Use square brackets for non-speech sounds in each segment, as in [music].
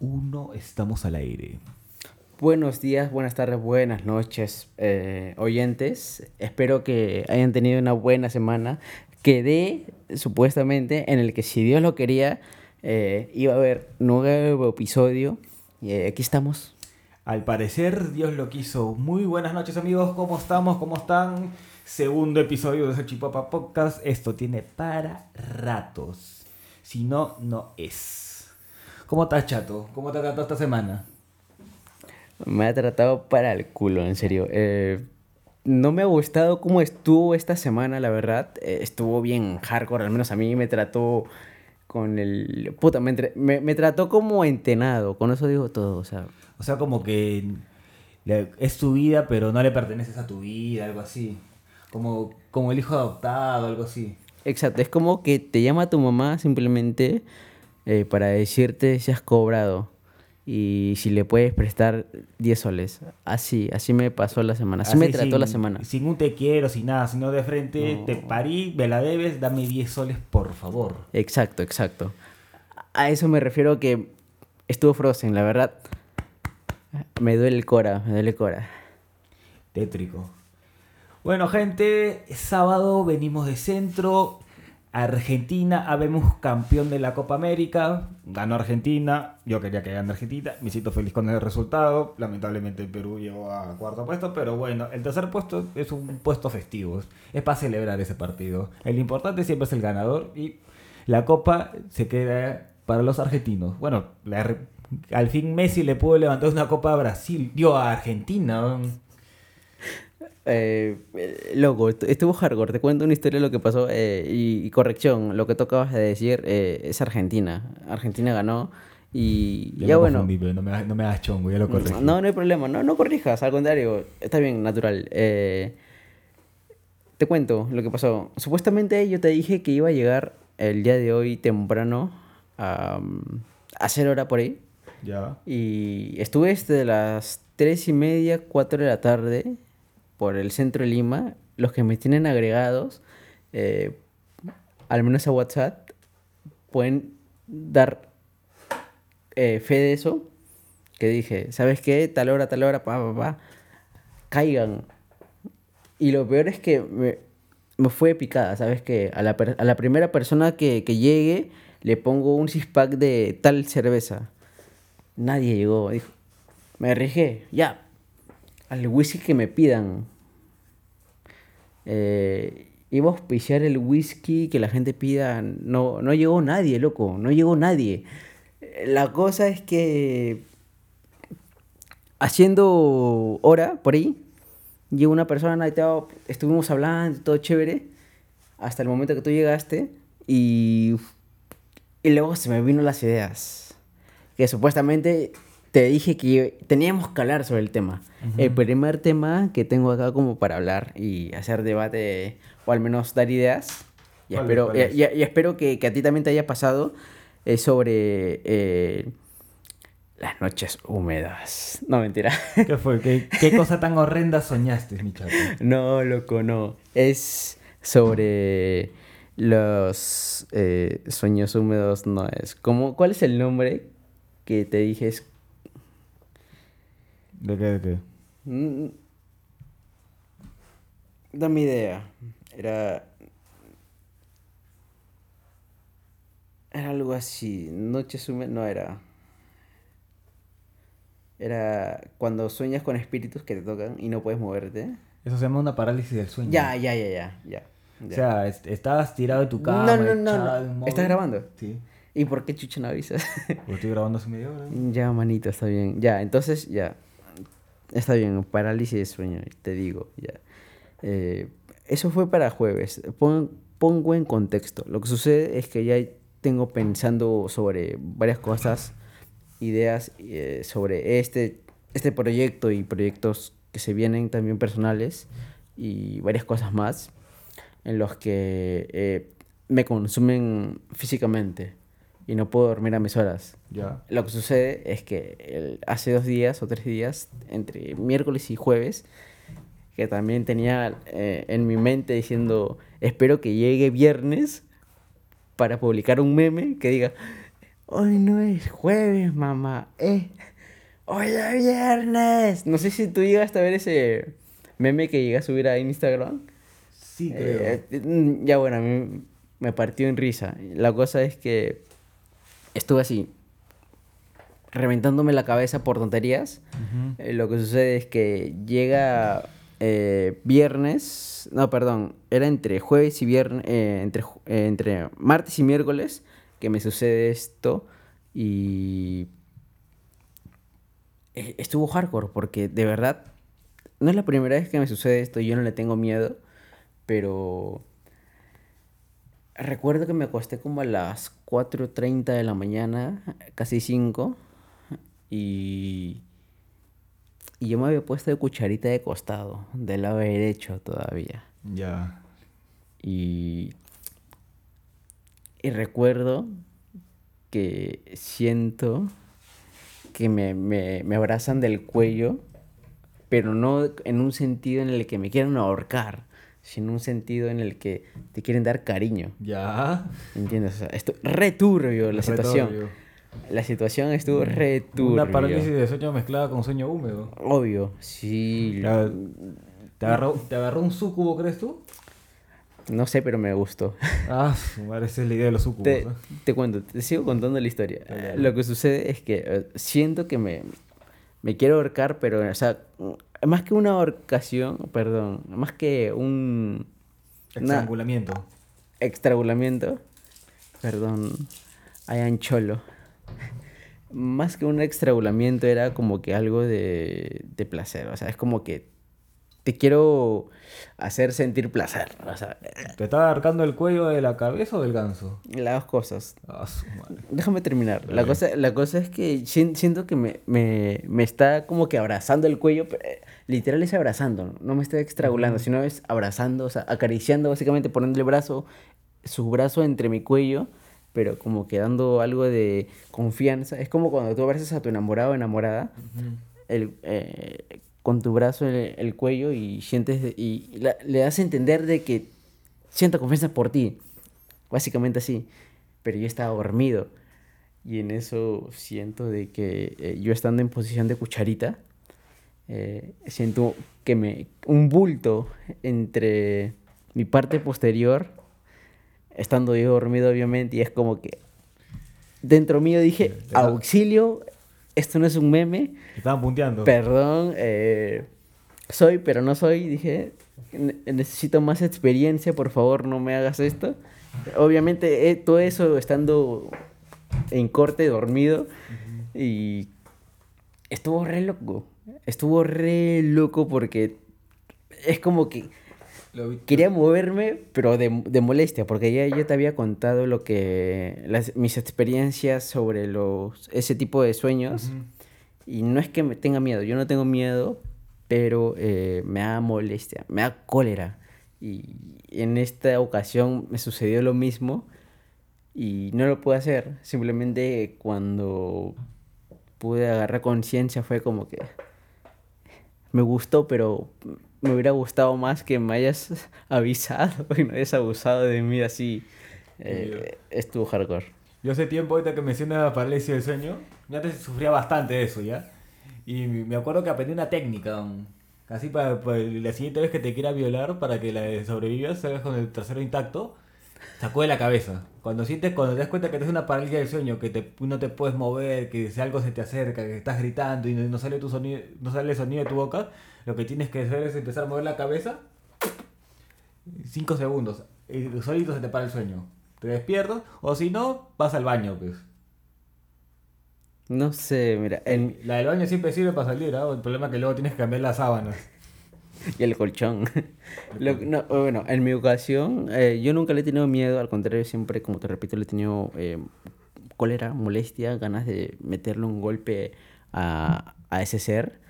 1, estamos al aire. Buenos días, buenas tardes, buenas noches, eh, oyentes. Espero que hayan tenido una buena semana. Quedé, supuestamente, en el que si Dios lo quería, eh, iba a haber nuevo episodio. Y eh, aquí estamos. Al parecer, Dios lo quiso. Muy buenas noches, amigos. ¿Cómo estamos? ¿Cómo están? Segundo episodio de Chipapa Podcast. Esto tiene para ratos. Si no, no es. ¿Cómo estás, chato? ¿Cómo te ha tratado esta semana? Me ha tratado para el culo, en serio. Eh, no me ha gustado cómo estuvo esta semana, la verdad. Eh, estuvo bien hardcore, al menos a mí me trató con el... Puta, me, entre- me- me trató como entenado, con eso digo todo, o sea... O sea, como que es tu vida, pero no le perteneces a tu vida, algo así. Como, como el hijo adoptado, algo así. Exacto, es como que te llama tu mamá simplemente eh, para decirte si has cobrado y si le puedes prestar 10 soles. Así, así me pasó la semana, así, me trató sin- la semana. Sin un te quiero, sin nada, sino de frente, No. te parí, me la debes, dame 10 soles, por favor. Exacto, exacto. A eso me refiero que estuvo Frozen, la verdad. Me duele el cora, me duele el cora. Tétrico. Bueno, gente, sábado venimos de centro. Argentina, habemos campeón de la Copa América. Ganó Argentina. Yo quería que gane Argentina. Me siento feliz con el resultado. Lamentablemente el Perú llegó a cuarto puesto. Pero bueno, el tercer puesto es un puesto festivo. Es para celebrar ese partido. El importante siempre es el ganador. Y la Copa se queda para los argentinos. Bueno, la al fin Messi le pudo levantar una Copa a Brasil. Dio a Argentina. Eh, eh, loco, est- estuvo hardcore. Te cuento una historia de lo que pasó. eh, y, y corrección, lo que tú acabas de decir eh, es Argentina. Argentina ganó. Y Ya bueno. confundí, pero no me, no me hagas chongo, ya lo corregí. No, no hay problema. No, no corrijas. Al contrario, está bien, natural. Te cuento lo que pasó. Supuestamente yo te dije que iba a llegar el día de hoy temprano a, a hacer hora por ahí. Ya. Y estuve desde las 3 y media, 4 de la tarde por el centro de Lima. Los que me tienen agregados, eh, al menos a WhatsApp, pueden dar eh, fe de eso. Que dije, ¿sabes qué? Tal hora, tal hora, pa, pa, pa. Caigan. Y lo peor es que me, me fue picada, ¿sabes? Que a la, per- a la primera persona que, que llegue le pongo un six pack de tal cerveza. Nadie llegó. Dijo, me arriesgué, ya. Al whisky que me pidan. Eh, iba a auspiciar el whisky que la gente pida. No, no llegó nadie, loco. No llegó nadie. La cosa es que. Haciendo hora por ahí, llegó una persona estuvimos hablando, todo chévere, hasta el momento que tú llegaste y, y luego se me vino las ideas. Que supuestamente te dije que teníamos que hablar sobre el tema. El primer tema que tengo acá como para hablar y hacer debate o al menos dar ideas. Y ¿Cuál es? espero, ¿Cuál y, y- y espero que, que a ti también te haya pasado es sobre eh, las noches húmedas. No, mentira. ¿Qué fue? ¿Qué, qué [laughs] cosa tan horrenda soñaste, mi chato? No, loco, no. Es sobre los eh, sueños húmedos, no es. ¿Cómo, ¿Cuál es el nombre que te dije? Es, ¿De qué? ¿De qué? mm, dame idea. Era... Era algo así. Noches húmedas, no era. Era cuando sueñas con espíritus que te tocan y no puedes moverte. Eso se llama una parálisis del sueño. Ya, ya, ya, ya, ya. O sea, est- estabas tirado en tu cama. No, no, no, ¿Estás grabando? Sí. ¿Y por qué chucha no avisas? Porque estoy grabando hace media hora. [laughs] ya, manito, está bien. Ya, entonces, ya. Está bien, parálisis de sueño, te digo, ya. Eh, eso fue para jueves. Pon- pongo en contexto. Lo que sucede es que ya tengo pensando sobre varias cosas, ideas eh, sobre este, este proyecto y proyectos que se vienen también personales y varias cosas más en los que eh, me consumen físicamente y no puedo dormir a mis horas. Ya. Lo que sucede es que el- hace dos días o tres días, entre miércoles y jueves, que también tenía eh, en mi mente diciendo, espero que llegue viernes para publicar un meme que diga, hoy no es jueves, mamá, eh, hoy es viernes. No sé si tú llegaste a ver ese meme que llegué a subir a Instagram. Sí, creo. Eh, eh, ya bueno, a mí me partió en risa. La cosa es que estuve así, reventándome la cabeza por tonterías. Eh, lo que sucede es que llega eh, viernes, no, perdón, era entre jueves y viernes, eh, entre, entre martes y miércoles que me sucede esto y eh, estuvo hardcore porque de verdad no es la primera vez que me sucede esto, yo no le tengo miedo, pero recuerdo que me acosté como a las 4.30 de la mañana, casi 5, y, y yo me había puesto de cucharita de costado, del lado derecho todavía. Ya. Y, y recuerdo que siento que me, me, me abrazan del cuello, pero no en un sentido en el que me quieran ahorcar, sino un sentido en el que te quieren dar cariño. Ya. ¿Entiendes? O sea, esto, re turbio la situación. La situación estuvo re turbio. Una parálisis de sueño mezclada con sueño húmedo. Obvio, sí. ¿Te agarró, ¿Te agarró un sucubo, crees tú? No sé, pero me gustó. [laughs] Ah, esa es la idea de los sucubos. Te, ¿eh? te cuento, te sigo contando la historia. Dale, dale. Lo que sucede es que eh, siento que me, me quiero ahorcar, pero, o sea, más que una ahorcación, perdón, más que un una- Estrangulamiento. extragulamiento, perdón, hayan cholo. Más que un extragulamiento era como que algo de, de placer, o sea, es como que te quiero hacer sentir placer, o sea, ¿Te estaba arcando el cuello de la cabeza o del ganso? las dos cosas. Ah. Déjame terminar. La cosa, la cosa es que sien- siento que me, me, me está como que abrazando el cuello. pero, eh, literal es abrazando. No me está extragulando, sino es abrazando, o sea, acariciando, básicamente poniendo el brazo, su brazo entre mi cuello, pero como que dando algo de confianza. Es como cuando tú abrazas a tu enamorado o enamorada el, eh, con tu brazo el, el cuello y sientes y la- le das a entender de que siento confianza por ti. Básicamente así. Pero yo estaba dormido. Y en eso siento de que eh, yo estando en posición de cucharita, eh, siento que me... un bulto entre mi parte posterior, estando yo dormido obviamente, y es como que dentro mío dije, auxilio, esto no es un meme, estaban punteando. Perdón, eh, soy, pero no soy. Dije, "Ne- necesito más experiencia, por favor, no me hagas esto. Obviamente, eh, todo eso estando en corte, dormido. Y estuvo re loco. Estuvo re loco porque es como que quería moverme, pero de, de molestia, porque ya yo te había contado lo que las, mis experiencias sobre los ese tipo de sueños. Y no es que me tenga miedo, yo no tengo miedo, pero eh, me da molestia, me da cólera. Y en esta ocasión me sucedió lo mismo y no lo pude hacer. Simplemente cuando pude agarrar conciencia fue como que me gustó, pero me hubiera gustado más que me hayas [laughs] avisado y no hayas abusado de mí así. Eh, estuvo hardcore. Yo hace tiempo, ahorita que mencionas la parálisis del sueño, yo antes sufría bastante eso, ¿ya? Y me acuerdo que aprendí una técnica, así para, para la siguiente vez que te quiera violar, para que la sobrevivas, salgas con el trasero intacto, sacó de la cabeza. Cuando sientes, cuando te das cuenta que tienes una parálisis del sueño, que te, no te puedes mover, que si algo se te acerca, que estás gritando y no, no sale tu sonido, no sale el sonido de tu boca, lo que tienes que hacer es empezar a mover la cabeza 5 segundos. Y solito se te para el sueño. Te despiertas, o si no, vas al baño, pues. No sé, mira, La del baño siempre sirve para salir, ¿ah? El problema es que luego tienes que cambiar las sábanas. [laughs] Y el colchón. [laughs] Lo- no, bueno, en mi ocasión, eh, yo nunca le he tenido miedo, al contrario, siempre, como te repito, le he tenido eh, cólera, molestia, ganas de meterle un golpe a, a ese ser.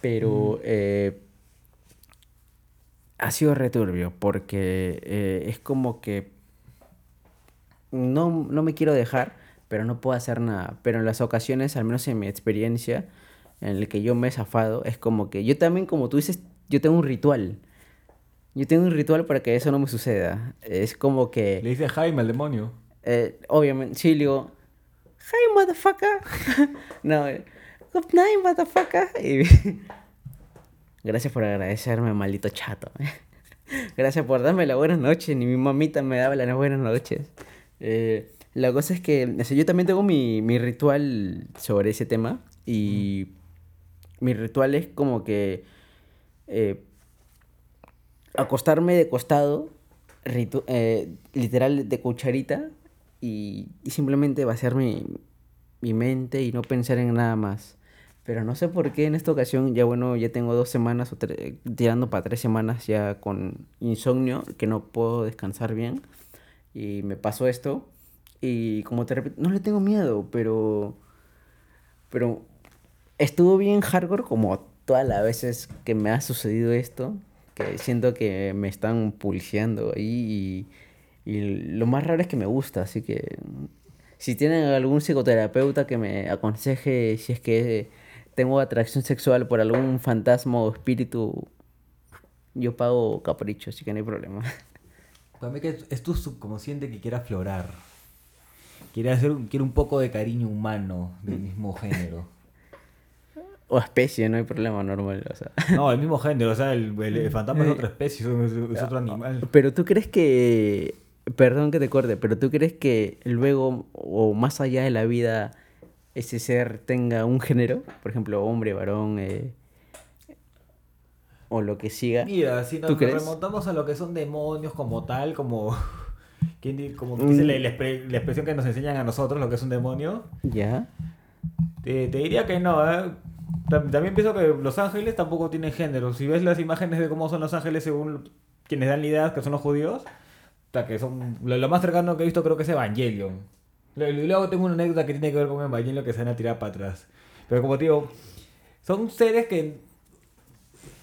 Pero eh, ha sido returbio porque eh, es como que no, no me quiero dejar, pero no puedo hacer nada. Pero en las ocasiones, al menos en mi experiencia, en el que yo me he zafado, es como que yo también, como tú dices, yo tengo un ritual. Yo tengo un ritual para que eso no me suceda. Es como que... Le dice Jaime al demonio. Eh, obviamente, sí, le digo, hi, motherfucker. [laughs] no, eh, good night, motherfucker. Y- [laughs] Gracias por agradecerme, maldito chato. [laughs] Gracias por darme la buenas noches. Ni mi mamita me daba las buenas noches. Eh, la cosa es que o sea, yo también tengo mi, mi ritual sobre ese tema. Y mi ritual es como que eh, acostarme de costado, ritu- eh, literal de cucharita, y, y simplemente vaciar mi, mi mente y no pensar en nada más. Pero no sé por qué en esta ocasión, ya bueno, ya tengo dos semanas, o tirando para tres semanas ya con insomnio, que no puedo descansar bien. Y me pasó esto. Y como te no le tengo miedo, pero... Pero estuvo bien hardcore como todas las veces que me ha sucedido esto. Que siento que me están pulseando ahí y, y lo más raro es que me gusta. Así que si tienen algún psicoterapeuta que me aconseje si es que tengo atracción sexual por algún fantasma o espíritu, yo pago capricho, así que no hay problema. [laughs] Para mí que es- tu subconsciente que quiere aflorar. Quiere, hacer, un- quiere un poco de cariño humano del mismo género. [laughs] O especie, no hay problema normal. O sea. No, el mismo género, o sea, el, el- el fantasma es otra especie, es, es otro animal. Pero tú crees que, perdón que te corte, pero tú crees que luego o más allá de la vida ese ser tenga un género, por ejemplo, hombre, varón, eh, o lo que siga. Mira, si nos remontamos a lo que son demonios como tal, como, [laughs] ¿quién di- como Mm. dice la, la la expresión que nos enseñan a nosotros, lo que es un demonio, Ya. te, te diría que no, ¿eh? Tam- También pienso que Los Ángeles tampoco tienen género. Si ves las imágenes de cómo son Los Ángeles según quienes dan la idea, que son los judíos, hasta que son lo, lo más cercano que he visto creo que es Evangelion. Lo- luego tengo una anécdota que tiene que ver con Evangelion que se van a tirar para atrás. Pero como te digo, son seres que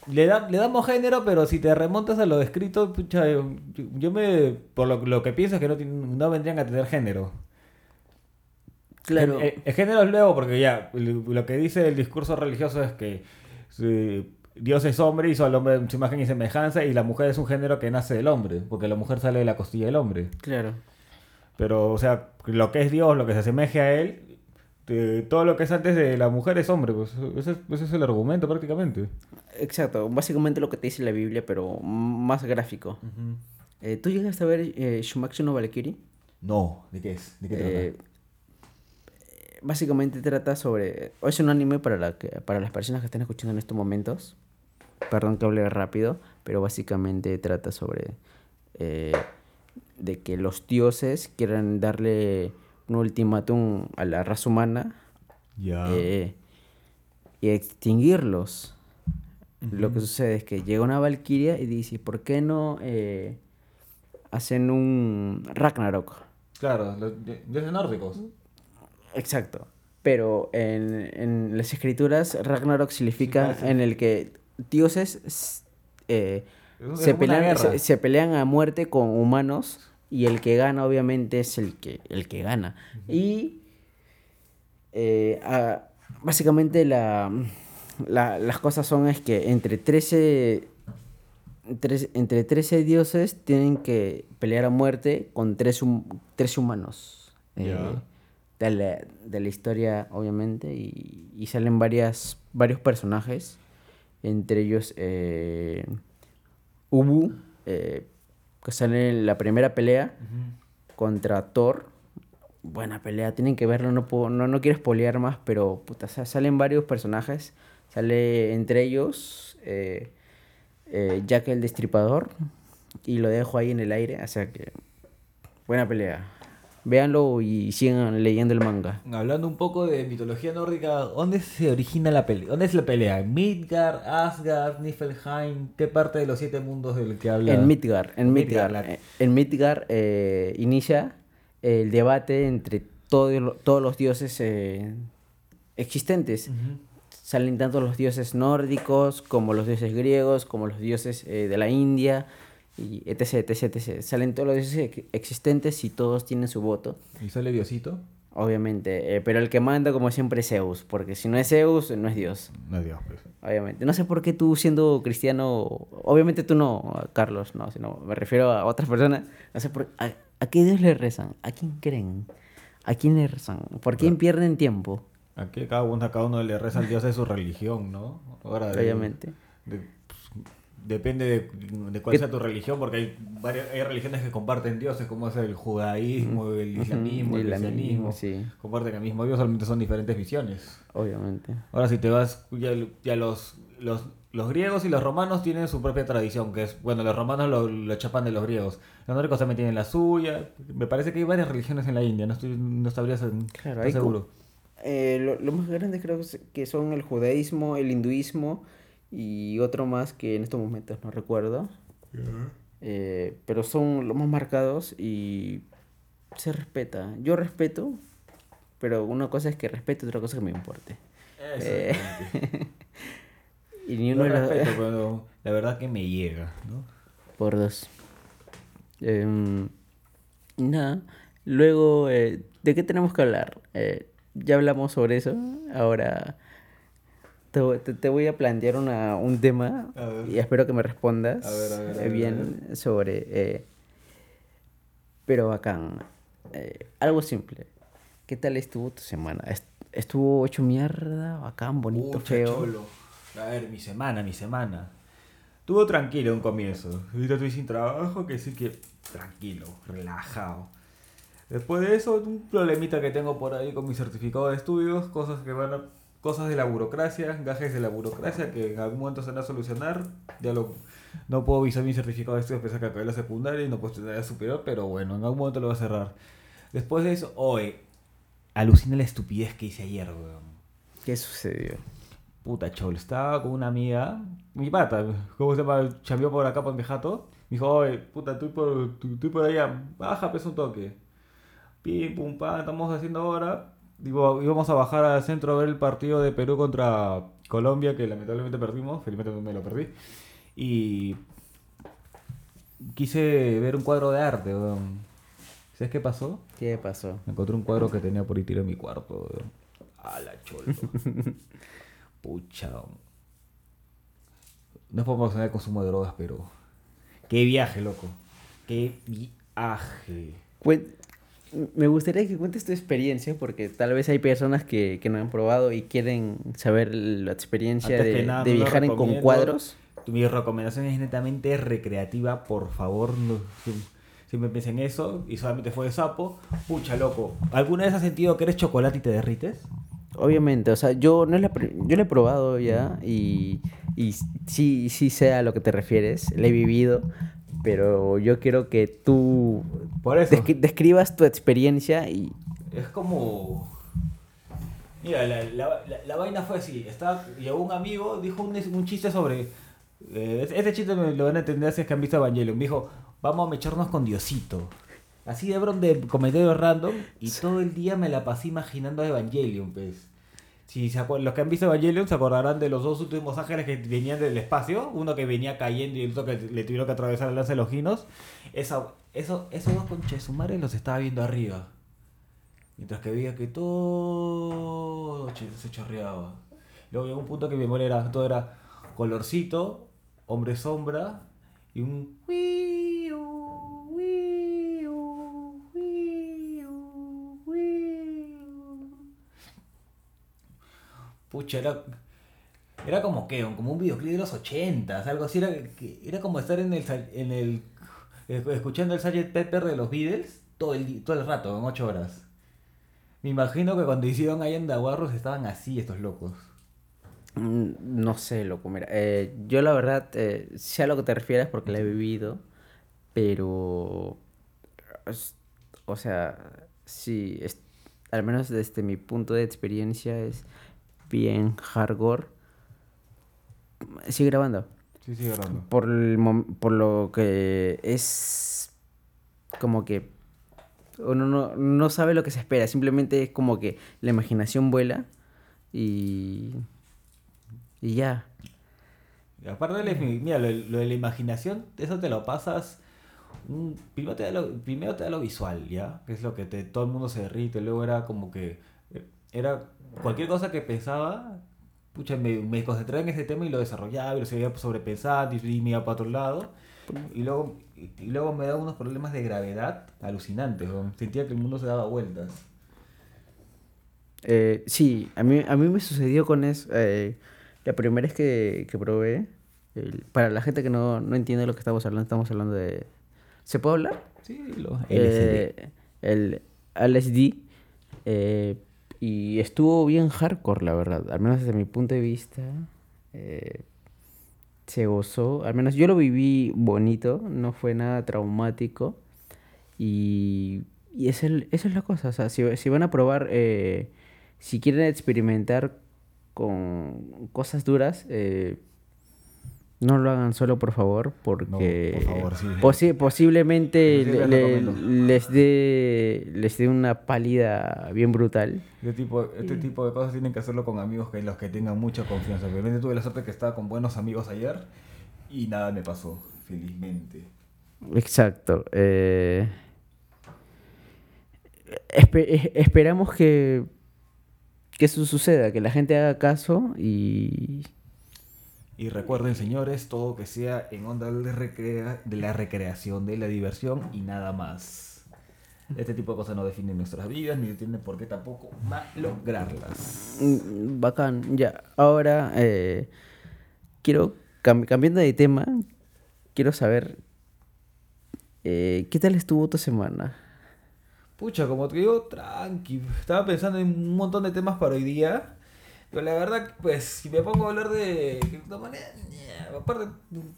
le, da- le damos género, pero si te remontas a lo descrito, pucha, yo, yo me. Por lo, lo que pienso es que no, no vendrían a tener género. Claro. El, el- el género es luego porque ya, el- lo que dice el discurso religioso es que Dios es hombre, hizo al hombre en su imagen y semejanza, y la mujer es un género que nace del hombre, porque la mujer sale de la costilla del hombre. Claro. Pero, o sea, lo que es Dios, lo que se asemeje a él, eh, todo lo que es antes de la mujer es hombre, pues ese, es- ese es el argumento prácticamente. Exacto, básicamente lo que te dice la Biblia, pero más gráfico. Eh, ¿Tú llegaste a ver eh, Shumaku no Valkyrie? No, ¿de qué es? ¿De qué trata? Eh, básicamente trata sobre. Es un anime para, la que, para las personas que están escuchando en estos momentos. Perdón que hable rápido, pero básicamente trata sobre. eh, de que los dioses quieran darle un ultimátum a la raza humana eh, y extinguirlos. Lo que sucede es que llega una valquiria y dice: ¿Por qué no eh, hacen un Ragnarok? Claro, los dioses nórdicos. Exacto. Pero en, en las escrituras, Ragnarok significa Sí, en el que dioses eh, Es se, pelean, se, se pelean a muerte con humanos y el que gana obviamente es el que, el que gana. Y eh, básicamente la, la- las cosas son es que entre 13, tres- entre 13 dioses tienen que pelear a muerte con tres, hum- tres humanos. eh, de, la, de la historia, obviamente, y, y salen varias, varios personajes, entre ellos eh, Ubu, eh, que sale en la primera pelea contra Thor. Buena pelea, tienen que verlo, no, puedo, no, no quiero spoilear más, pero puta, sa- salen varios personajes. Sale entre ellos eh, eh, Jack el Destripador y lo dejo ahí en el aire, o sea que buena pelea. Véanlo y sigan leyendo el manga. Hablando un poco de mitología nórdica, ¿dónde se origina la pelea? ¿Dónde es la pelea? ¿Midgard, Asgard, Niflheim? ¿Qué parte de los siete mundos del que habla? En Midgar, en Midgard, la- en Midgar eh, inicia el debate entre todo todos los dioses eh, existentes. Salen tanto los dioses nórdicos como los dioses griegos, como los dioses eh, de la India, y etc, etc, etc. Salen todos los dioses ex- existentes y todos tienen su voto, ¿Y sale Diosito? obviamente. eh, pero el que manda, como siempre, es Zeus, porque si no es Zeus, no es Dios. No es Dios, pues. Obviamente. No sé por qué tú siendo cristiano, obviamente tú no, Carlos, no, sino me refiero a otras personas. No sé por a, a qué Dios le rezan, a quién creen. ¿A quién le rezan? ¿Por quién pierden tiempo? Aquí cada uno, cada uno le reza al dios de su religión, ¿no? Ahora, de- Obviamente. de- depende de, de cuál ¿Qué- sea tu religión, porque hay varias hay religiones que comparten dioses, como es el judaísmo, el islamismo, el Islamismo, cristianismo. sí. Comparten el mismo dios, solamente son diferentes visiones. Obviamente. Ahora si te vas, ya, ya los, los, los griegos y los romanos tienen su propia tradición, que es, bueno, los romanos lo, lo chapan de los griegos. Los nórdicos también tienen la suya. Me parece que hay varias religiones en la India, no, estoy, no sabría ser, Claro, seguro. Eh, lo, lo más grande creo que son el judaísmo, el hinduismo y otro más que en estos momentos no recuerdo. Eh, pero son los más marcados y se respeta. Yo respeto, pero una cosa es que respeto y otra cosa es que me importe. Eh. [laughs] Y ni uno pero la verdad que me llega, ¿no? Por dos. Em, nada. Luego, eh, ¿de qué tenemos que hablar? Eh, ya hablamos sobre eso. Ahora te, te- voy a plantear una, un tema ver. y espero que me respondas A ver, a ver, a eh, ver, a bien sobre... eh, pero bacán. Eh, algo simple. ¿Qué tal estuvo tu semana? Est- ¿Estuvo hecho mierda? Bacán, bonito, Pucha, feo? cholo. A ver, mi semana, mi semana. Estuvo tranquilo un comienzo. Ahorita estoy sin trabajo, que sí que tranquilo, relajado. Después de eso, un problemita que tengo por ahí con mi certificado de estudios, cosas que van a, cosas de la burocracia, gajes de la burocracia que en algún momento se van a solucionar. Ya lo, no puedo visar mi certificado de estudios pese a que acabé la secundaria y no puedo estudiar la superior, pero bueno, en algún momento lo voy a cerrar. Después de eso, hoy, alucina la estupidez que hice ayer, weón. ¿Qué sucedió? Puta cholo, estaba con una amiga, mi pata, ¿cómo se llama? Chambeó por acá por mi jato. Me dijo, oye, puta, estoy por, estoy por allá, baja, pesa un toque. Pim, pum, pam, estamos haciendo ahora. Digo, íbamos a bajar al centro a ver el partido de Perú contra Colombia, que lamentablemente perdimos, felizmente me lo perdí. Y quise ver un cuadro de arte, weón. ¿Sabes qué pasó? ¿Qué pasó? Me encontré un cuadro que tenía por ahí tirado en mi cuarto. weón. A la cholo. [laughs] Pucha. No es por promocionar el consumo de drogas, pero. Qué viaje, loco. Qué viaje. Me gustaría que cuentes tu experiencia porque tal vez hay personas que, que no han probado y quieren saber la experiencia Antes de, nada, de viajar en- con cuadros. Mi recomendación es netamente recreativa, por favor. No, si- siempre pensé en eso y solamente fue de sapo. Pucha, loco. ¿Alguna vez has sentido que eres chocolate y te derrites? Obviamente, o sea, yo no la yo la he probado ya y, y sí, sí sé a lo que te refieres, la he vivido, pero yo quiero que tú Por eso. descri- describas tu experiencia y Es como. Mira, la, la- la- la vaina fue así. Estaba, llegó un amigo, dijo un, un chiste sobre. eh, este chiste me lo van a entender si es que han visto Evangelion. Me dijo, vamos a mecharnos con Diosito. Así de bron de comentarios random. Y todo el día me la pasé imaginando a Evangelion, pues. Si se los que han visto Evangelion se acordarán de los dos últimos ángeles que venían del espacio. Uno que venía cayendo y el otro que le tuvieron que atravesar el lance de los ginos. Esa, eso, esos dos conches madre los estaba viendo arriba. Mientras que veía que todo se chorreaba. Luego llegó un punto que mi memoria era, todo era colorcito, hombre sombra y un Pucha, era, era como que, como un videoclip de los 80, algo así, era, era como estar en el, en el escuchando el Sgt. Pepper de los Beatles todo el, todo el rato, en 8 horas. Me imagino que cuando hicieron ahí en Daguarros estaban así estos locos. Mm, No sé, loco, mira, eh, yo la verdad eh, sé a lo que te refieres porque la he vivido, pero, o sea, sí, es- al menos desde mi punto de experiencia es bien hardcore. Sigue grabando. Sí, sí, grabando. Por, el por lo que es como que uno no, no sabe lo que se espera, simplemente es como que la imaginación vuela y, y ya. Y aparte de la, mira, lo, lo de la imaginación, eso te lo pasas. un- primero, te da lo, primero te da lo visual, ¿ya? Que es lo que te, todo el mundo se derrite. Luego era como que. Eh, Era cualquier cosa que pensaba. Pucha, me, me concentraba en ese tema y lo desarrollaba y lo seguía sobrepensando y, y me iba para otro lado. Y luego, y, y luego me daba unos problemas de gravedad alucinantes. weón. Sentía que el mundo se daba vueltas. Eh, sí, a mí, a mí me sucedió con eso. eh, la primera vez que, que probé, el- para la gente que no, no entiende lo que estamos hablando, estamos hablando de... ¿Se puede hablar? Sí, lo Eh, el LSD. Y estuvo bien hardcore, la verdad. Al menos desde mi punto de vista. eh, se gozó. Al menos yo lo viví bonito. No fue nada traumático. Y, y es el- eso es la cosa. O sea, si, si van a probar, eh, si quieren experimentar con cosas duras, eh, no lo hagan solo, por favor, porque favor, sí. posi- posiblemente Sí, les le- le- recomiendo. les dé les dé una pálida bien brutal. Este tipo, este tipo de cosas tienen que hacerlo con amigos que los que tengan mucha confianza. Obviamente tuve la suerte que estaba con buenos amigos ayer y nada me pasó, felizmente. Exacto. eh, espe- es- esperamos que, que eso suceda, que la gente haga caso y... Y recuerden, señores, todo que sea en onda de, recrea- de la recreación, de la diversión y nada más. Este tipo de cosas no definen nuestras vidas ni tienen por qué tampoco malograrlas. Mm, Bacán, ya. Ahora, eh, quiero, cam- cambiando de tema, quiero saber, eh, ¿qué tal estuvo tu semana? Pucha, como te digo, tranqui. Estaba pensando en un montón de temas para hoy día. Pero la verdad, pues, si me pongo a hablar de criptomonedas, ña, aparte,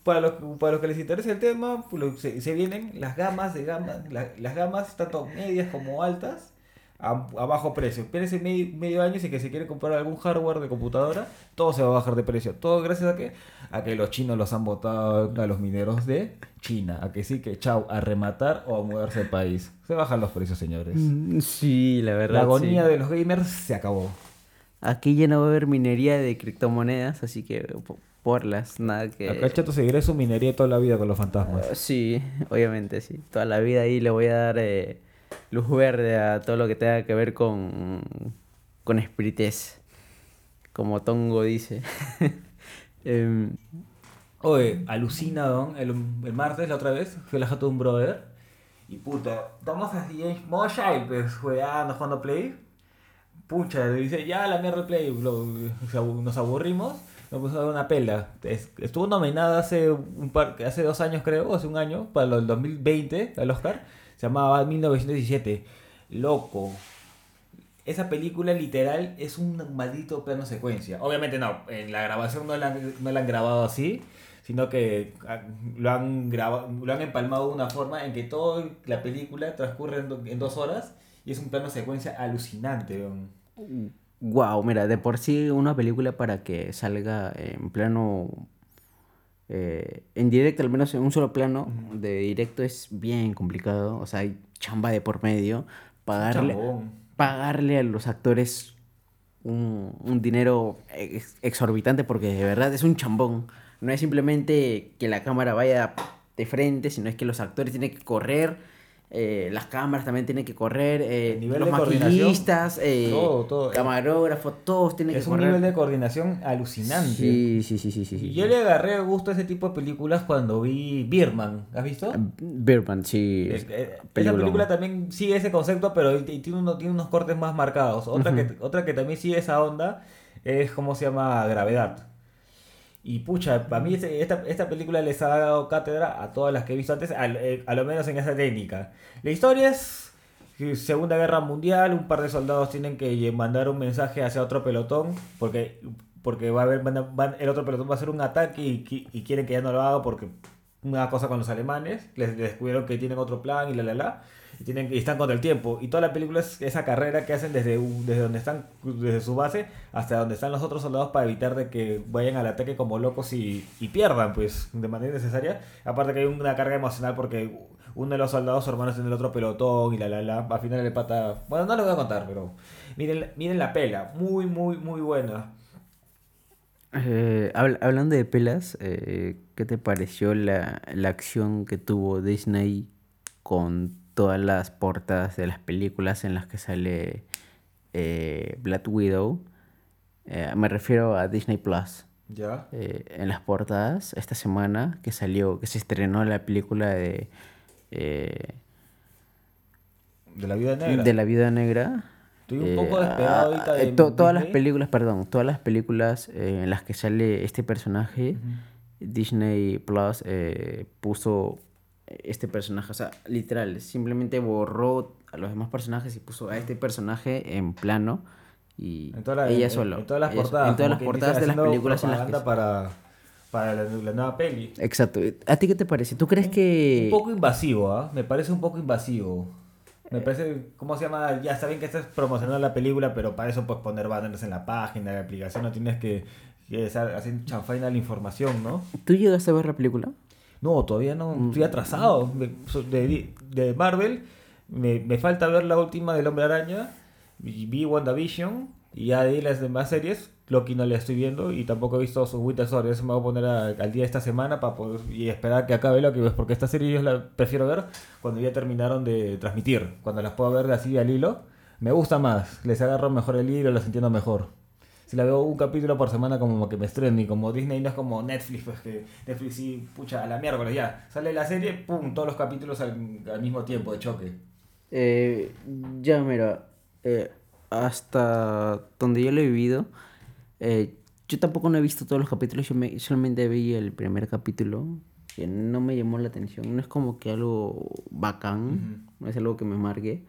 para los, para los que les interesa el tema, pues, se, se vienen las gamas de gama, la- las gamas, tanto medias como altas, a, a bajo precio. Espérense medio, medio año si que se quiere comprar algún hardware de computadora, todo se va a bajar de precio. Todo gracias a que, a que los chinos los han votado a los mineros de China. A que sí que chau, a rematar o a mudarse del país. Se bajan los precios, señores. Mm, Sí, la La verdad. agonía sí. de los gamers se acabó. Aquí ya no va a haber minería de criptomonedas, así que po- porlas, nada que... Acá el chato seguirá su minería toda la vida con los fantasmas. Eh, Sí, obviamente, sí. Toda la vida ahí le voy a dar eh, luz verde a todo lo que tenga que ver con, con espirites. Como Tongo dice. [laughs] Em, Oye, alucina, don. El, el martes, la otra vez, fui a la jato de un brother. Y puta, estamos así en shy, pues, jugando, jugando play. Pucha, dice, ya la mierda de play. lo- se abu- nos aburrimos. Nos pusimos una pela. Es- Estuvo nominada hace un par, hace dos años creo, hace un año, para el 2020, al Oscar. Se llamaba 1917. Loco. Esa película literal es un maldito plano secuencia. Obviamente no, en la grabación no la, no la han grabado así, sino que ah, lo han grabado, lo han empalmado de una forma en que toda la película transcurre en, do- en dos horas y es un plano secuencia alucinante. Wow, mira, de por sí una película para que salga en plano, eh, en directo, al menos en un solo plano de directo es bien complicado. O sea, hay chamba de por medio. Pagarle, pagarle a los actores un, un dinero ex- exorbitante porque de verdad es un chambón. No es simplemente que la cámara vaya de frente, sino es que los actores tienen que correr. Eh, las cámaras también tienen que correr, eh, El nivel los de maquillistas, eh, todo, todo. camarógrafos, todos tienen Es que un correr. nivel de coordinación alucinante. Sí, sí, sí, sí, sí. sí, Y yo sí. le agarré gusto a ese tipo de películas cuando vi Birman. ¿Has visto? Birdman, sí. Es- eh, esa película también sigue ese concepto, pero t- tiene, uno- tiene unos cortes más marcados. Otra, que, otra que también sigue esa onda es, ¿cómo se llama? Gravedad. Y pucha, para mí esta, esta película les ha dado cátedra a todas las que he visto antes, al- eh, a, lo menos en esa técnica. La historia es que Segunda Guerra Mundial, un par de soldados tienen que mandar un mensaje hacia otro pelotón, porque, porque va a haber, van a- el otro pelotón va a hacer un ataque y, y quieren que ya no lo haga porque una cosa con los alemanes, les descubrieron que tienen otro plan y la la la, y, tienen, y están contra el tiempo. Y toda la película es esa carrera que hacen desde, desde donde están, desde su base hasta donde están los otros soldados para evitar de que vayan al ataque como locos y, y pierdan, pues, de manera innecesaria. Aparte que hay una carga emocional porque uno de los soldados, su hermano en el otro pelotón y la la la, al final le pata... Bueno, no lo voy a contar, pero miren, miren la pela, muy, muy, muy buena. Eh, habl- hablando de pelas, eh, ¿qué te pareció la, la acción que tuvo Disney con todas las portadas de las películas en las que sale eh, Black Widow? Eh, me refiero a Disney Plus. ¿Ya? Eh, en las portadas, esta semana que salió, que se estrenó la película de, De la vida negra. de la Viuda Negra, Estoy un poco despegado ahorita ah, de to- todas las películas, perdón, todas las películas en las que sale este personaje, Disney Plus puso este personaje, o sea, literal, simplemente borró a los demás personajes y puso a este personaje en plano y En, la- ella en- solo. En todas las ella- portadas. En todas las portadas de las películas en las que... para, para la, la nueva peli. Exacto. ¿A ti qué te parece? ¿Tú crees que... Un poco invasivo, ¿ah? Me parece un poco invasivo. Me parece, ¿cómo se llama? Ya está bien que estás promocionando la película, pero para eso puedes poner banners en la página, de la aplicación, no tienes que, que estar haciendo chanfaina la información, ¿no? ¿Tú llegaste a ver la película? No, todavía no, estoy atrasado. De, de Marvel, me, me falta ver la última del Hombre Araña, vi WandaVision, y ya de las demás series, Loki no la estoy viendo, y tampoco he visto su Winter Soldier, eso me voy a poner a- al día esta semana para poder, y esperar que acabe Loki, pues, porque esta serie yo la prefiero ver cuando ya terminaron de transmitir, cuando las puedo ver así al hilo, me gusta más, les agarro mejor el hilo, las entiendo mejor. Si la veo un capítulo por semana como que me estreno y como Disney no es como Netflix, pues que Netflix sí, pucha, a la miércoles ya. Sale la serie, pum, todos los capítulos al, al mismo tiempo de choque. Eh, ya, mira, eh, hasta donde yo lo he vivido, eh, yo tampoco no he visto todos los capítulos, yo me- solamente vi el primer capítulo, que no me llamó la atención, no es como que algo bacán, no es algo que me marque.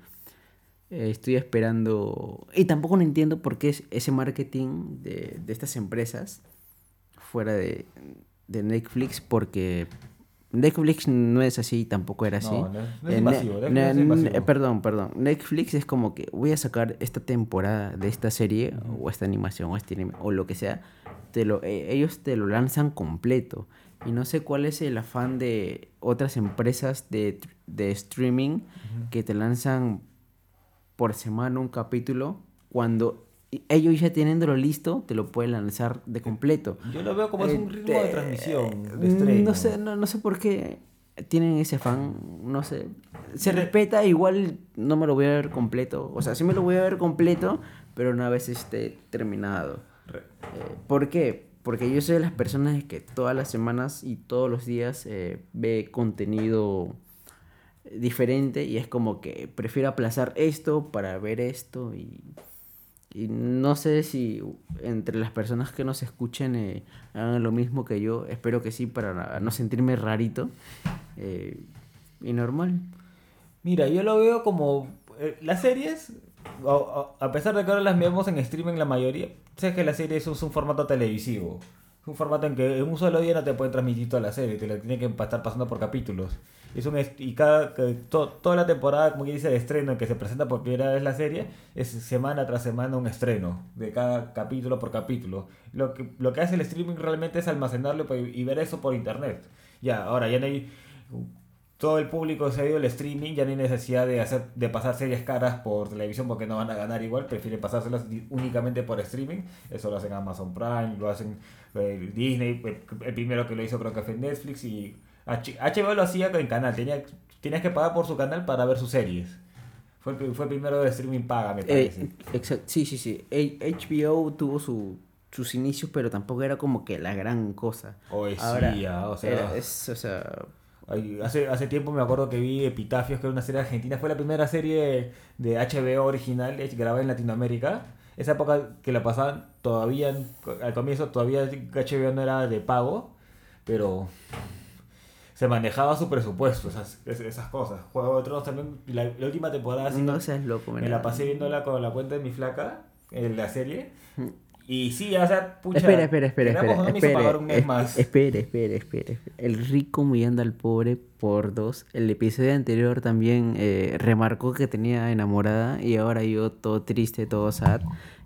Eh, estoy esperando, y tampoco no entiendo por qué es ese marketing de, de estas empresas fuera de, de Netflix, porque Netflix no es así, tampoco era así. No, no no es Eh, ne- ne- eh, perdón, perdón. Netflix es como que voy a sacar esta temporada de esta serie o esta animación o este anime o lo que sea. Te lo, eh, ellos te lo lanzan completo. Y no sé cuál es el afán de otras empresas de, de streaming que te lanzan por semana un capítulo cuando ellos ya teniéndolo listo te lo pueden lanzar de completo. Yo lo veo como es un ritmo de Este, transmisión, de estreno. No sé, no, no sé por qué tienen ese afán, no sé. Se respeta, igual no me lo voy a ver completo. O sea, sí me lo voy a ver completo, pero una vez esté terminado. Eh, ¿Por qué? Porque yo soy de las personas que todas las semanas y todos los días eh, ve contenido diferente y es como que prefiero aplazar esto para ver esto y, y no sé si entre las personas que nos escuchen eh, hagan lo mismo que yo, espero que sí para no sentirme rarito eh, y normal. Mira, yo lo veo como eh, las series, a, pesar de que ahora las vemos en streaming la mayoría, sé que la serie es un, formato televisivo. Un formato en que en un solo día no te pueden transmitir toda la serie, te la tienen que estar pasando por capítulos. Es un y cada to- toda la temporada, como dice, de estreno en que se presenta por primera vez la serie, es semana tras semana un estreno, de cada capítulo por capítulo. Lo que, lo que hace el streaming realmente es almacenarlo y y ver eso por internet. Ya, ahora ya no hay todo el público se ha ido al streaming, ya no hay necesidad de hacer de pasar series caras por televisión porque no van a ganar igual, prefieren pasárselas únicamente por streaming. Eso lo hacen Amazon Prime, lo hacen eh, Disney, el, el primero que lo hizo creo que fue Netflix y HBO lo hacía en canal, tenía, tenías que pagar por su canal para ver sus series. Fue el, fue el primero de streaming paga, me parece. Eh, exact- sí, sí, sí. HBO tuvo su, sus inicios, pero tampoco era como que la gran cosa. Sí, Ahora, ya, o sea- era- es, o sea, Hace, hace tiempo me acuerdo que vi Epitafios, que era una serie argentina. Fue la primera serie de HBO original eh, grabada en Latinoamérica. Esa época que la pasaban todavía, al comienzo todavía HBO no era de pago, pero se manejaba su presupuesto, esas, es- esas cosas. Juego de Tronos también, la, la última temporada no seas loco, me la pasé viéndola con la cuenta de mi flaca, en la serie. Y sí, o sea, pucha. espera, espera, espera, espera, no, me hizo espera, pagar un mes es- más. espera, espera, espera, espera. El rico humillando al pobre por dos. El episodio anterior también eh, remarcó que tenía enamorada y ahora yo todo triste, todo sad.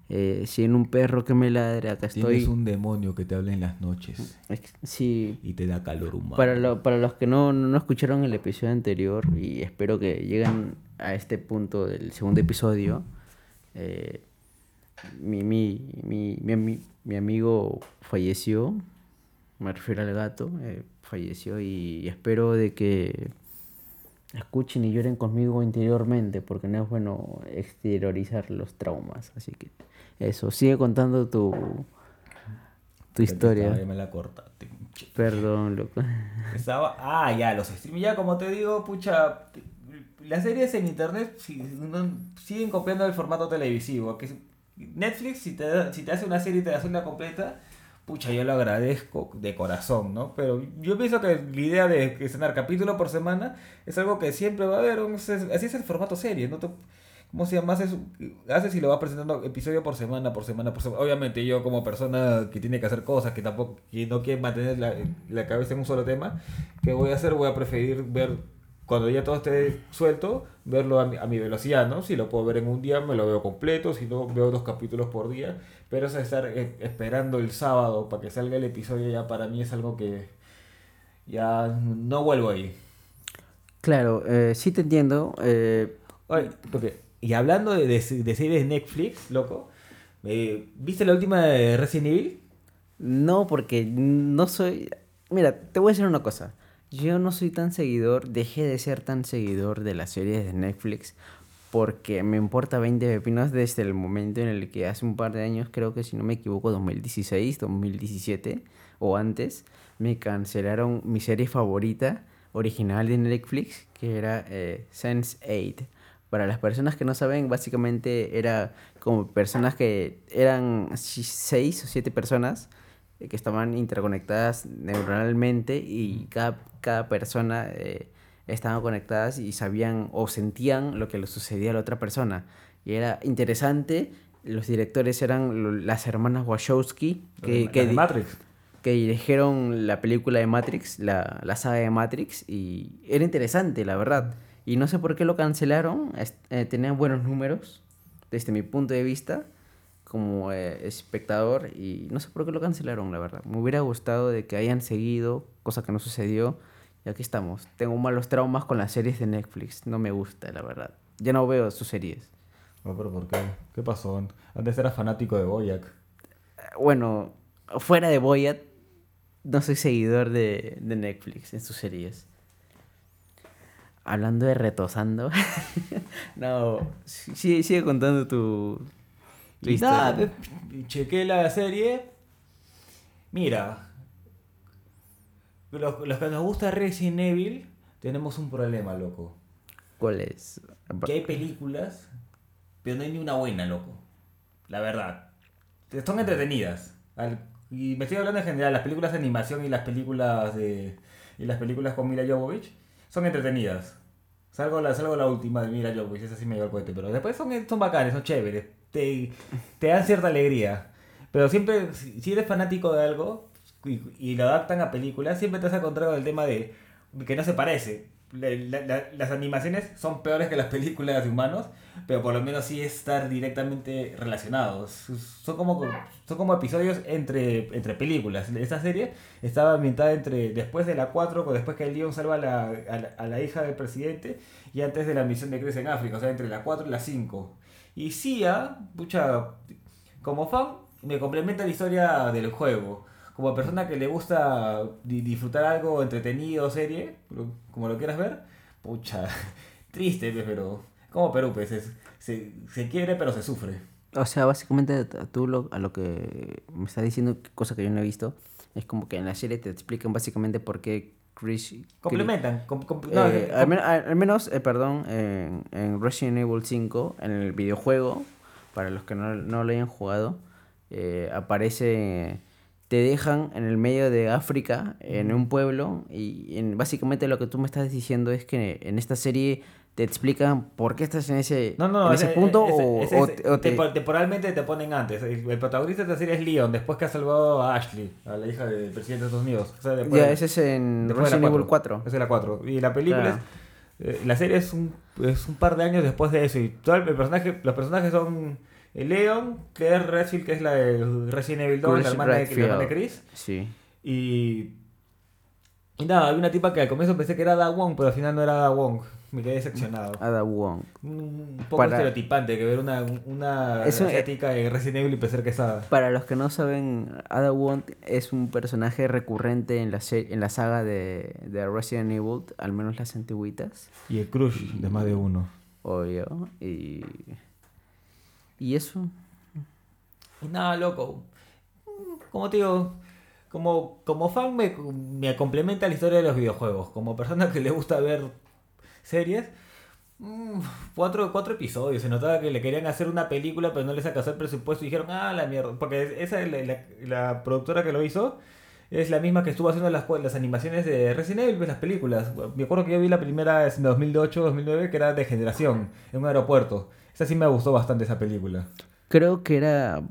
Eh, si en un perro que me ladre, acá estoy. Tienes un demonio que te habla en las noches Sí, y te da calor humano. Para, lo- para los que no, no escucharon el episodio anterior y espero que lleguen a este punto del segundo episodio, eh, mi, mi, mi, mi amigo falleció, me refiero al gato, eh, falleció y espero de que escuchen y lloren conmigo interiormente porque no es bueno exteriorizar los traumas. Así que eso, sigue contando tu, tu historia. Me la cortaste. Perdón, loco. Estaba, ah, ya, los streaming, ya como te digo, pucha, las series en internet si- no- siguen copiando el formato televisivo. Que Netflix, si te, si te hace una serie y te hace una completa, pucha, yo lo agradezco de corazón, ¿no? Pero yo pienso que la idea de que cenar capítulo por semana es algo que siempre va a haber. Es- Así es el formato serie, ¿no? ¿Cómo se llama? Haces, haces y lo vas presentando episodio por semana, por semana, por semana. Obviamente yo como persona que tiene que hacer cosas, que tampoco que no quiere mantener la, la cabeza en un solo tema, ¿qué voy a hacer? Voy a preferir ver, cuando ya todo esté suelto, verlo a mi, a mi velocidad, ¿no? Si lo puedo ver en un día, me lo veo completo, si no, veo dos capítulos por día. Pero eso de estar eh, esperando el sábado para que salga el episodio ya para mí es algo que ya no vuelvo ahí. Claro, eh, sí te entiendo. eh, Oye, porque- y hablando de, de, de Netflix, loco, eh, ¿viste la última de Resident Evil? no, porque no soy... Mira, te voy a decir una cosa. Yo no soy tan seguidor, dejé de ser tan seguidor de las series de Netflix porque me importa 20 pepinos desde el momento en el que hace un par de años, creo que si no me equivoco, 2016, 2017 o antes, me cancelaron mi serie favorita original de Netflix, que era eh, Sense8. Para las personas que no saben, básicamente era como personas que eran seis o siete personas eh, que estaban interconectadas neuronalmente y cada, cada persona eh, estaban conectadas y sabían o sentían lo que le sucedía a la otra persona. Y era interesante. Los directores eran las hermanas Wachowski, que, que de Matrix. que dirigieron la película de Matrix, la, la saga de Matrix, y era interesante, la verdad. Y no sé por qué lo cancelaron, eh, tenían buenos números, desde mi punto de vista, como eh, espectador, y no sé por qué lo cancelaron, la verdad. Me hubiera gustado de que hayan seguido, cosa que no sucedió, y aquí estamos. Tengo malos traumas con las series de Netflix, no me gusta, la verdad. Ya no veo sus series. No, pero ¿por qué? ¿Qué pasó? Antes era fanático de Boyac. Bueno, fuera de Boyat, no soy seguidor de, de Netflix en sus series. Hablando de retosando. [laughs] no, sigue, sigue contando tu, tu Y historia. nada, chequé la serie. Mira, los, los que nos gusta Resident Evil, tenemos un problema, loco. ¿Cuál es? Que hay películas, pero no hay ni una buena, loco. La verdad. Son entretenidas. Al- y me estoy hablando en general, las películas de animación y las películas de. y las películas con Mila Jovovich son entretenidas. Salgo la, salgo la última de Mila Jovovich, esa sí me dio el cohete, pero después son, son bacanes, son chéveres. Te, te dan cierta alegría. Pero siempre, si eres fanático de algo y, y lo adaptan a películas, siempre te has encontrado el tema de que no se parece. La- la- la- las animaciones son peores que las películas de humanos, pero por lo menos sí estar directamente relacionados. Son como, son como episodios entre, entre películas. Esta serie estaba ambientada entre después de la 4, o después que el Leon salva a la, a, la, a la hija del presidente, y antes de la misión de Chris en África, o sea, entre la 4 y la 5. Y Sia, pucha, como fan, me complementa la historia del juego. Como persona que le gusta di- disfrutar algo entretenido, serie, como lo quieras ver, pucha, [laughs] triste, pues, pero como Perú, pues, es- se, se quiere pero se sufre. O sea, básicamente tú lo, a lo que me estás diciendo, cosa que yo no he visto, es como que en la serie te explican básicamente por qué Chris... Complementan. com- com- no, Eh, al, men- al- al menos, eh, perdón, en, en Resident Evil 5, en el videojuego, para los que no, no lo hayan jugado, eh, aparece, te dejan en el medio de África, en un pueblo, y en- básicamente lo que tú me estás diciendo es que en esta serie te explican por qué estás en ese, No, no, en ese ese- punto ese- o, ese- o ese- te- o te- tempo- temporalmente te ponen antes. El, protagonista de esta serie es Leon, después que ha salvado a Ashley, a la hija del presidente de Estados Unidos. O sea, después Ya, ese es en Resident Evil 4. Esa es la 4. Y la película Claro. es, eh, la serie es un, es un par de años después de eso. Y todo el, el personaje, los personajes son Leon, Claire Redfield, que es la de Resident Evil 2, la hermana, de, la hermana de. Chris. Sí. Y, y nada, había una tipa que al comienzo pensé que era Da Wong, pero al final no era Da Wong. Me quedé decepcionado. Ada Wong. Un poco Para- estereotipante que ver una, una asiática en Resident Evil y pensar que es Ada. Para los que no saben, Ada Wong es un personaje recurrente en la, en la saga de, de Resident Evil, al menos las antiguitas, Y el crush de más de uno. obvio. Y, y eso, nada, loco. Como te digo, como, como fan me, me complementa la historia de los videojuegos. Como persona que le gusta ver series, Mm, cuatro, cuatro episodios. Se notaba que le querían hacer una película, pero no les alcanzó el presupuesto y dijeron, ah, la mierda. Porque esa es la, la- productora que lo hizo. Es la misma que estuvo haciendo las, las animaciones de Resident Evil, pues, las películas. Me acuerdo que yo vi la primera en 2008-2009, que era de generación, en un aeropuerto. Esa sí me gustó bastante, esa película. Creo que era.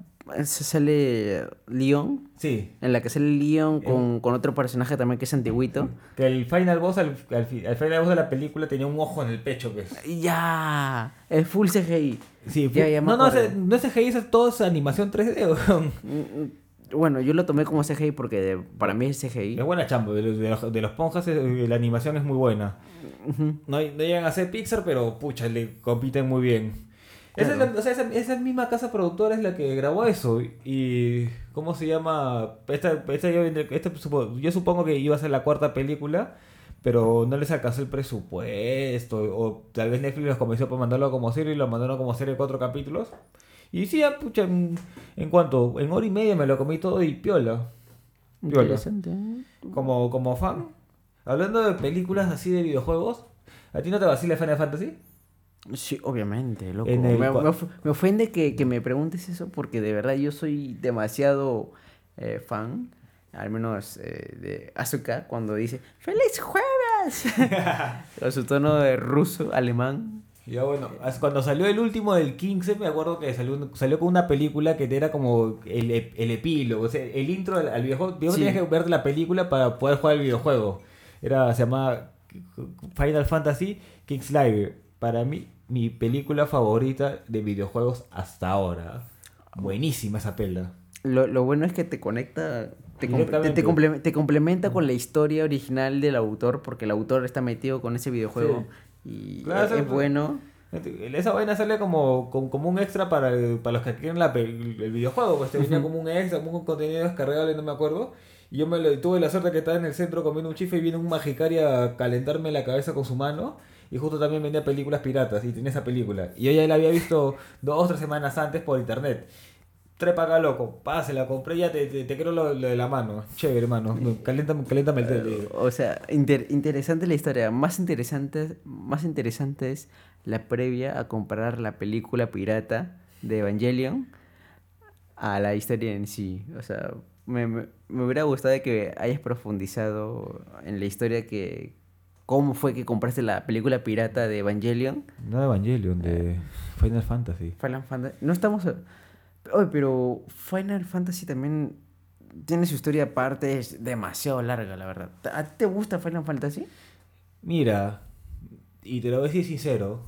Se sale Leon. Sí, En la que sale Leon con, con otro personaje también que es antiguito. que el final boss, al, al fi- al final boss de la película tenía un ojo en el pecho, pues. Ya, es full CGI. Sí, Ya, fu- ya me no, no, ese- no es CGI, es todo es animación 3D, [laughs] weón. Mm, mm, Bueno, yo lo tomé como CGI porque de- para mí es CGI. Es buena chamba, de los, de los, de los ponjas eh, la animación es muy buena. No, no llegan a ser Pixar, pero pucha, le compiten muy bien. Esa, es la- o sea, esa, esa misma casa productora es la que grabó eso. Y. ¿Cómo se llama? Esta, esta yo, yo supongo que iba a ser la cuarta película, pero no les alcanzó el presupuesto. O tal vez Netflix los convenció por mandarlo como serie y lo mandaron como serie de cuatro capítulos. Y sí, ya, pucha, en, en cuanto, en hora y media me lo comí todo y piola. Piola. Interesante. Como, como fan. Hablando de películas así de videojuegos, ¿a ti no te vacila Final Fantasy? Sí, obviamente, loco. En el Me, cua- me of- me ofende que, que me preguntes eso porque de verdad yo soy demasiado eh, fan, al menos eh, de Asuka, cuando dice ¡Feliz jueves! [laughs] Con su tono de ruso, alemán. Ya bueno, cuando salió el último del 15, me acuerdo que salió, con una película que era como el, ep- el epílogo, o sea, el intro al, al videojuego. Sí. tenías que ver la película para poder jugar el videojuego. Era, se llamaba Final Fantasy Kingslayer. Para mí, mi película favorita de videojuegos hasta ahora. Buenísima esa pela. Lo, lo bueno es que te conecta, te, te, comple- te complementa con la historia original del autor porque el autor está metido con ese videojuego y Claro, es, es bueno. Esa vaina sale como, como, como un extra para, para los que quieren la, el videojuego. Pues te venía Ujú. como un extra, como un contenido descargable, no me acuerdo. Y yo me lo, tuve la suerte que estaba en el centro comiendo un chife y vino un magicaria a calentarme la cabeza con su mano. Y justo también vendía películas piratas y tenía esa película. Y yo ya la había visto dos o tres semanas antes por internet. Trepa acá, loco. Pa, se la compré ya, te, te, creo lo, lo de la mano. Chévere, hermano. Caléntame, caléntame el tele. O sea, inter- interesante la historia. Más interesante, más interesante es la previa a comparar la película pirata de Evangelion a la historia en sí. O sea, me, me- me hubiera gustado que hayas profundizado en la historia que... ¿Cómo fue que compraste la película pirata de Evangelion? No de Evangelion, de Final Fantasy. Final Fantasy... No estamos... Oye, pero Final Fantasy también tiene su historia aparte, es demasiado larga, la verdad. ¿A ti te gusta Final Fantasy? Mira, y te lo voy a decir sincero,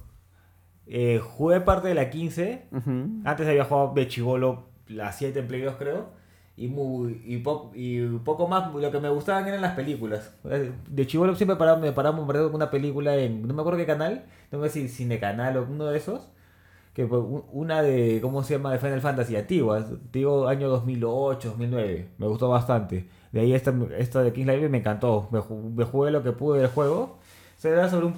eh, jugué parte de la 15, Ujú. antes había jugado de chivolo la 7 en Play 2 creo, y, muy, y, po- y poco más, lo que me gustaban eran las películas. Eh, De chivolo siempre paraba, me paraba con una película en, no me acuerdo qué canal, no me si Cinecanal o uno de esos, que una de, ¿cómo se llama? De Final Fantasy antigua, digo año 2008, 2009, me gustó bastante. De ahí esta, esta de King's Live me encantó, me jugué lo que pude del juego. Se da sobre un,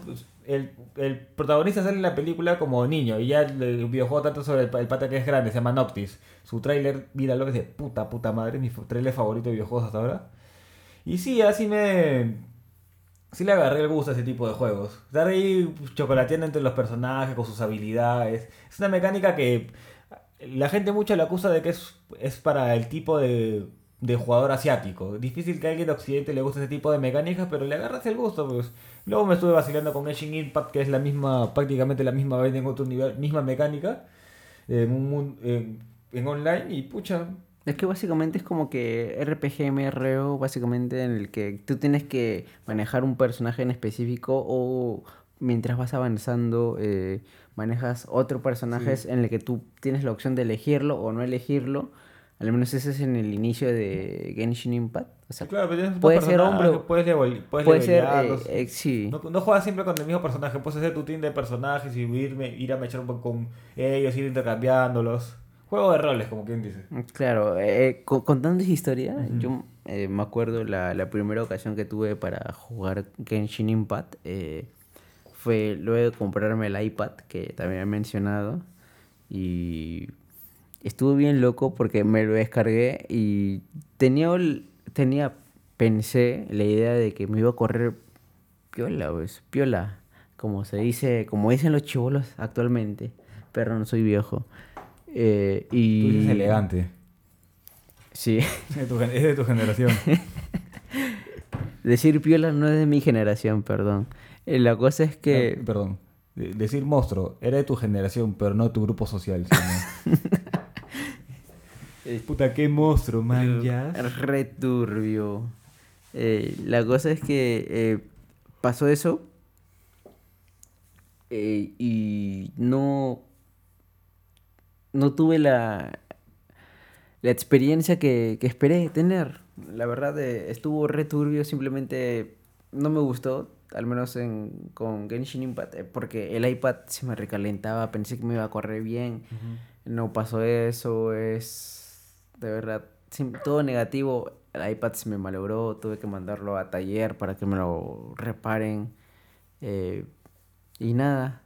el, el protagonista sale en la película como niño y ya el, videojuego trata sobre el, pa- el pata que es grande, se llama Noctis. Su tráiler, míralo, es de puta, puta madre, mi tráiler favorito de videojuegos hasta ahora. Y sí, así me... Sí le agarré el gusto a ese tipo de juegos. Estar ahí chocolateando entre los personajes con sus habilidades. Es una mecánica que la gente mucho la acusa de que es, es para el tipo de, de jugador asiático. Difícil que a alguien de Occidente le guste ese tipo de mecánicas, pero le agarras el gusto. Pues. Luego me estuve vacilando con Genshin Impact, que es la misma, prácticamente la misma vaina en otro nivel, misma mecánica. En, un en online y pucha, Es que básicamente es como que RPG MRO, básicamente en el que tú tienes que manejar un personaje en específico o mientras vas avanzando eh, manejas otro personaje en el que tú tienes la opción de elegirlo o no elegirlo. Al menos ese es en el inicio de Genshin Impact. O sea, claro, pero tienes puede ser hombre puedes, level- puedes puede ser... eh, eh, sí. No, no juegas siempre con el mismo personaje, puedes hacer tu team de personajes y irme, ir a mechar un poco con ellos, ir intercambiándolos. Juego de roles, como quien dice. Claro, eh, co- contando esa historia, yo eh, me acuerdo la, la primera ocasión que tuve para jugar Genshin Impact eh, fue luego de comprarme el iPad, que también he mencionado, y estuvo bien loco porque me lo descargué y tenía, tenía pensé la idea de que me iba a correr piola, pues, piola, como se dice, como dicen los chivolos actualmente, pero no soy viejo. Eh, y... Tú dices elegante. Sí. [laughs] Es de tu, gen- es de tu generación. [laughs] Decir piola no es de mi generación, perdón. Eh, la cosa es que... Perdón. De- Decir monstruo era de tu generación, pero no de tu grupo social. ¿sí, [laughs] no? Puta, qué monstruo, man. Ya. Re turbio. Eh, la cosa es que eh, pasó eso. eh, y no. No tuve la. La experiencia que, que esperé tener. La verdad, eh, estuvo re turbio. Simplemente no me gustó. Al menos en, con Genshin Impact. eh, porque el iPad se me recalentaba. Pensé que me iba a correr bien. No pasó eso, es de verdad todo negativo. El iPad se me malogró, tuve que mandarlo a taller para que me lo reparen. eh, y nada.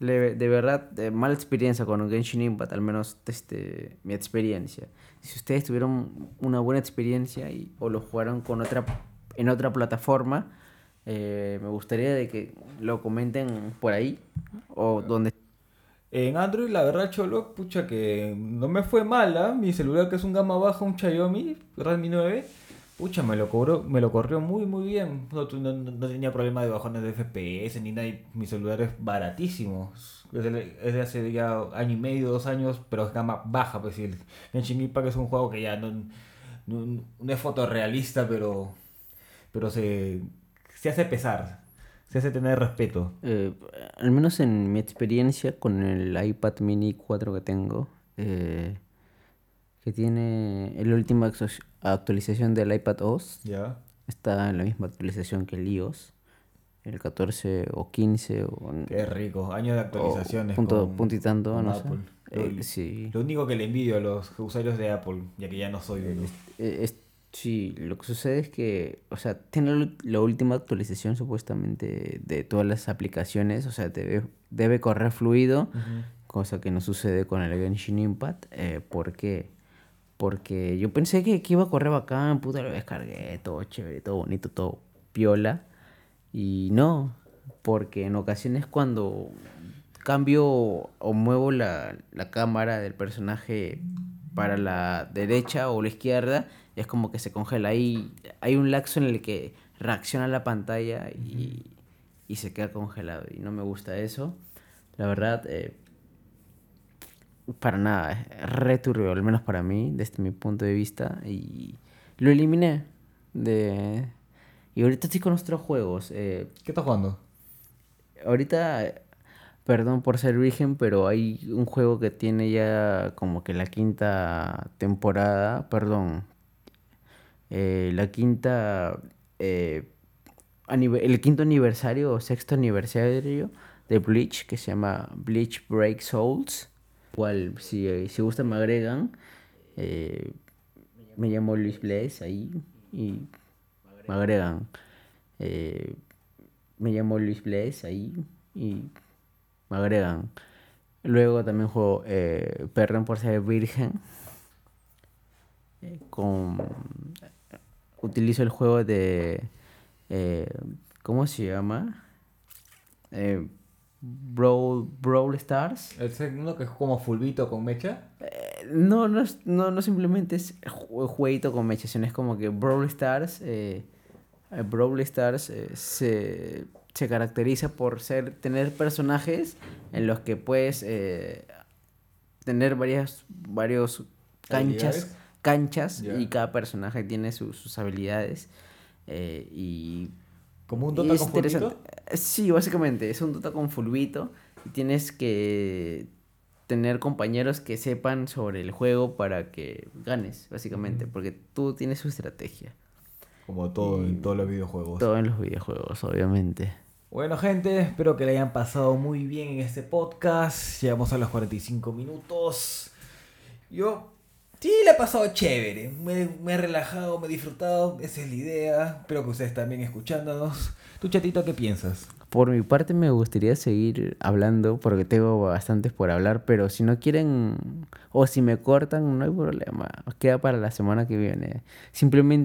Le- de verdad, eh, mala experiencia con Genshin Impact, al menos este, mi experiencia. Si ustedes tuvieron una buena experiencia y, o lo jugaron con otra, en otra plataforma, eh, me gustaría de que lo comenten por ahí o donde En Android, la verdad, Cholo, pucha que no me fue mala. Mi celular, que es un gama baja, un Xiaomi Redmi 9, pucha, me lo cobró, me lo corrió muy, muy bien. No, no- no- tenía problema de bajones de FPS ni nada. Mi celular es baratísimo. Es de, de hace ya año y medio, dos años, pero es gama baja, pues. El Genshin Impact es un juego que ya no, no, no es fotorrealista, pero, pero se, se hace pesar. Se hace tener respeto. Eh, al menos en mi experiencia con el iPad mini 4 que tengo, eh, que tiene la última actu- actualización del iPad OS, ¿Ya? está en la misma actualización que el iOS, el 14 o 15 o, Qué rico, años de actualizaciones. punto- con- punto y tanto, no sé. Eh, Lo- sí. Lo único que le envidio a los usuarios de Apple, ya que ya no soy uno. Es- sí, lo que sucede es que, o sea, tiene la última actualización supuestamente de todas las aplicaciones, o sea, debe, debe correr fluido. cosa que no sucede con el Genshin Impact. Eh, ¿Por qué? Porque yo pensé que, que iba a correr bacán, puta, lo descargué, todo chévere, todo bonito, todo piola. Y no, porque en ocasiones cuando cambio o muevo la, la cámara del personaje para la derecha o la izquierda, es como que se congela. Ahí hay un laxo en el que reacciona la pantalla y, y se queda congelado. Y no me gusta eso. La verdad, eh, para nada, es re turbio, al menos para mí, desde mi punto de vista. Y lo eliminé. De... Y ahorita estoy con otros juegos. eh, ¿Qué estás jugando? ahorita, perdón por ser virgen, pero hay un juego que tiene ya como que la quinta temporada, perdón, eh, la quinta, eh, el quinto aniversario o sexto aniversario de Bleach, que se llama Bleach Break Souls. Igual, si, si gustan me agregan. eh, me llamo Luis Blaze ahí y me agregan. Eh, me llamo Luis Blaze ahí y me agregan. Luego también juego eh, Perdón por ser virgen. con utilizo el juego de eh, ¿cómo se llama? Eh, Brawl, Brawl Stars. ¿El segundo que es como fulbito con mecha? Eh, no, no, es- no, no simplemente es ju- jueguito con mecha, sino es como que Brawl Stars, eh, eh, Brawl Stars eh, se, se caracteriza por ser, tener personajes en los que puedes tener varias, varios canchas. Canchas y cada personaje tiene su- sus habilidades eh, y ¿Como un Dota con fulbito? Sí, básicamente, es un Dota con fulbito y tienes que tener compañeros que sepan sobre el juego para que ganes, básicamente, porque tú tienes su estrategia. Como todo en todos los videojuegos. Todo en los videojuegos, obviamente. Bueno, gente, espero que le hayan pasado muy bien en este podcast. Llegamos a los 45 minutos. Yo sí le he pasado chévere. Me, he relajado, me he disfrutado. Esa es la idea. Espero que ustedes también escuchándonos. ¿Tú, chatito, qué piensas? Por mi parte me gustaría seguir hablando porque tengo bastantes por hablar, pero si no quieren o si me cortan no hay problema, queda para la semana que viene. Simplemente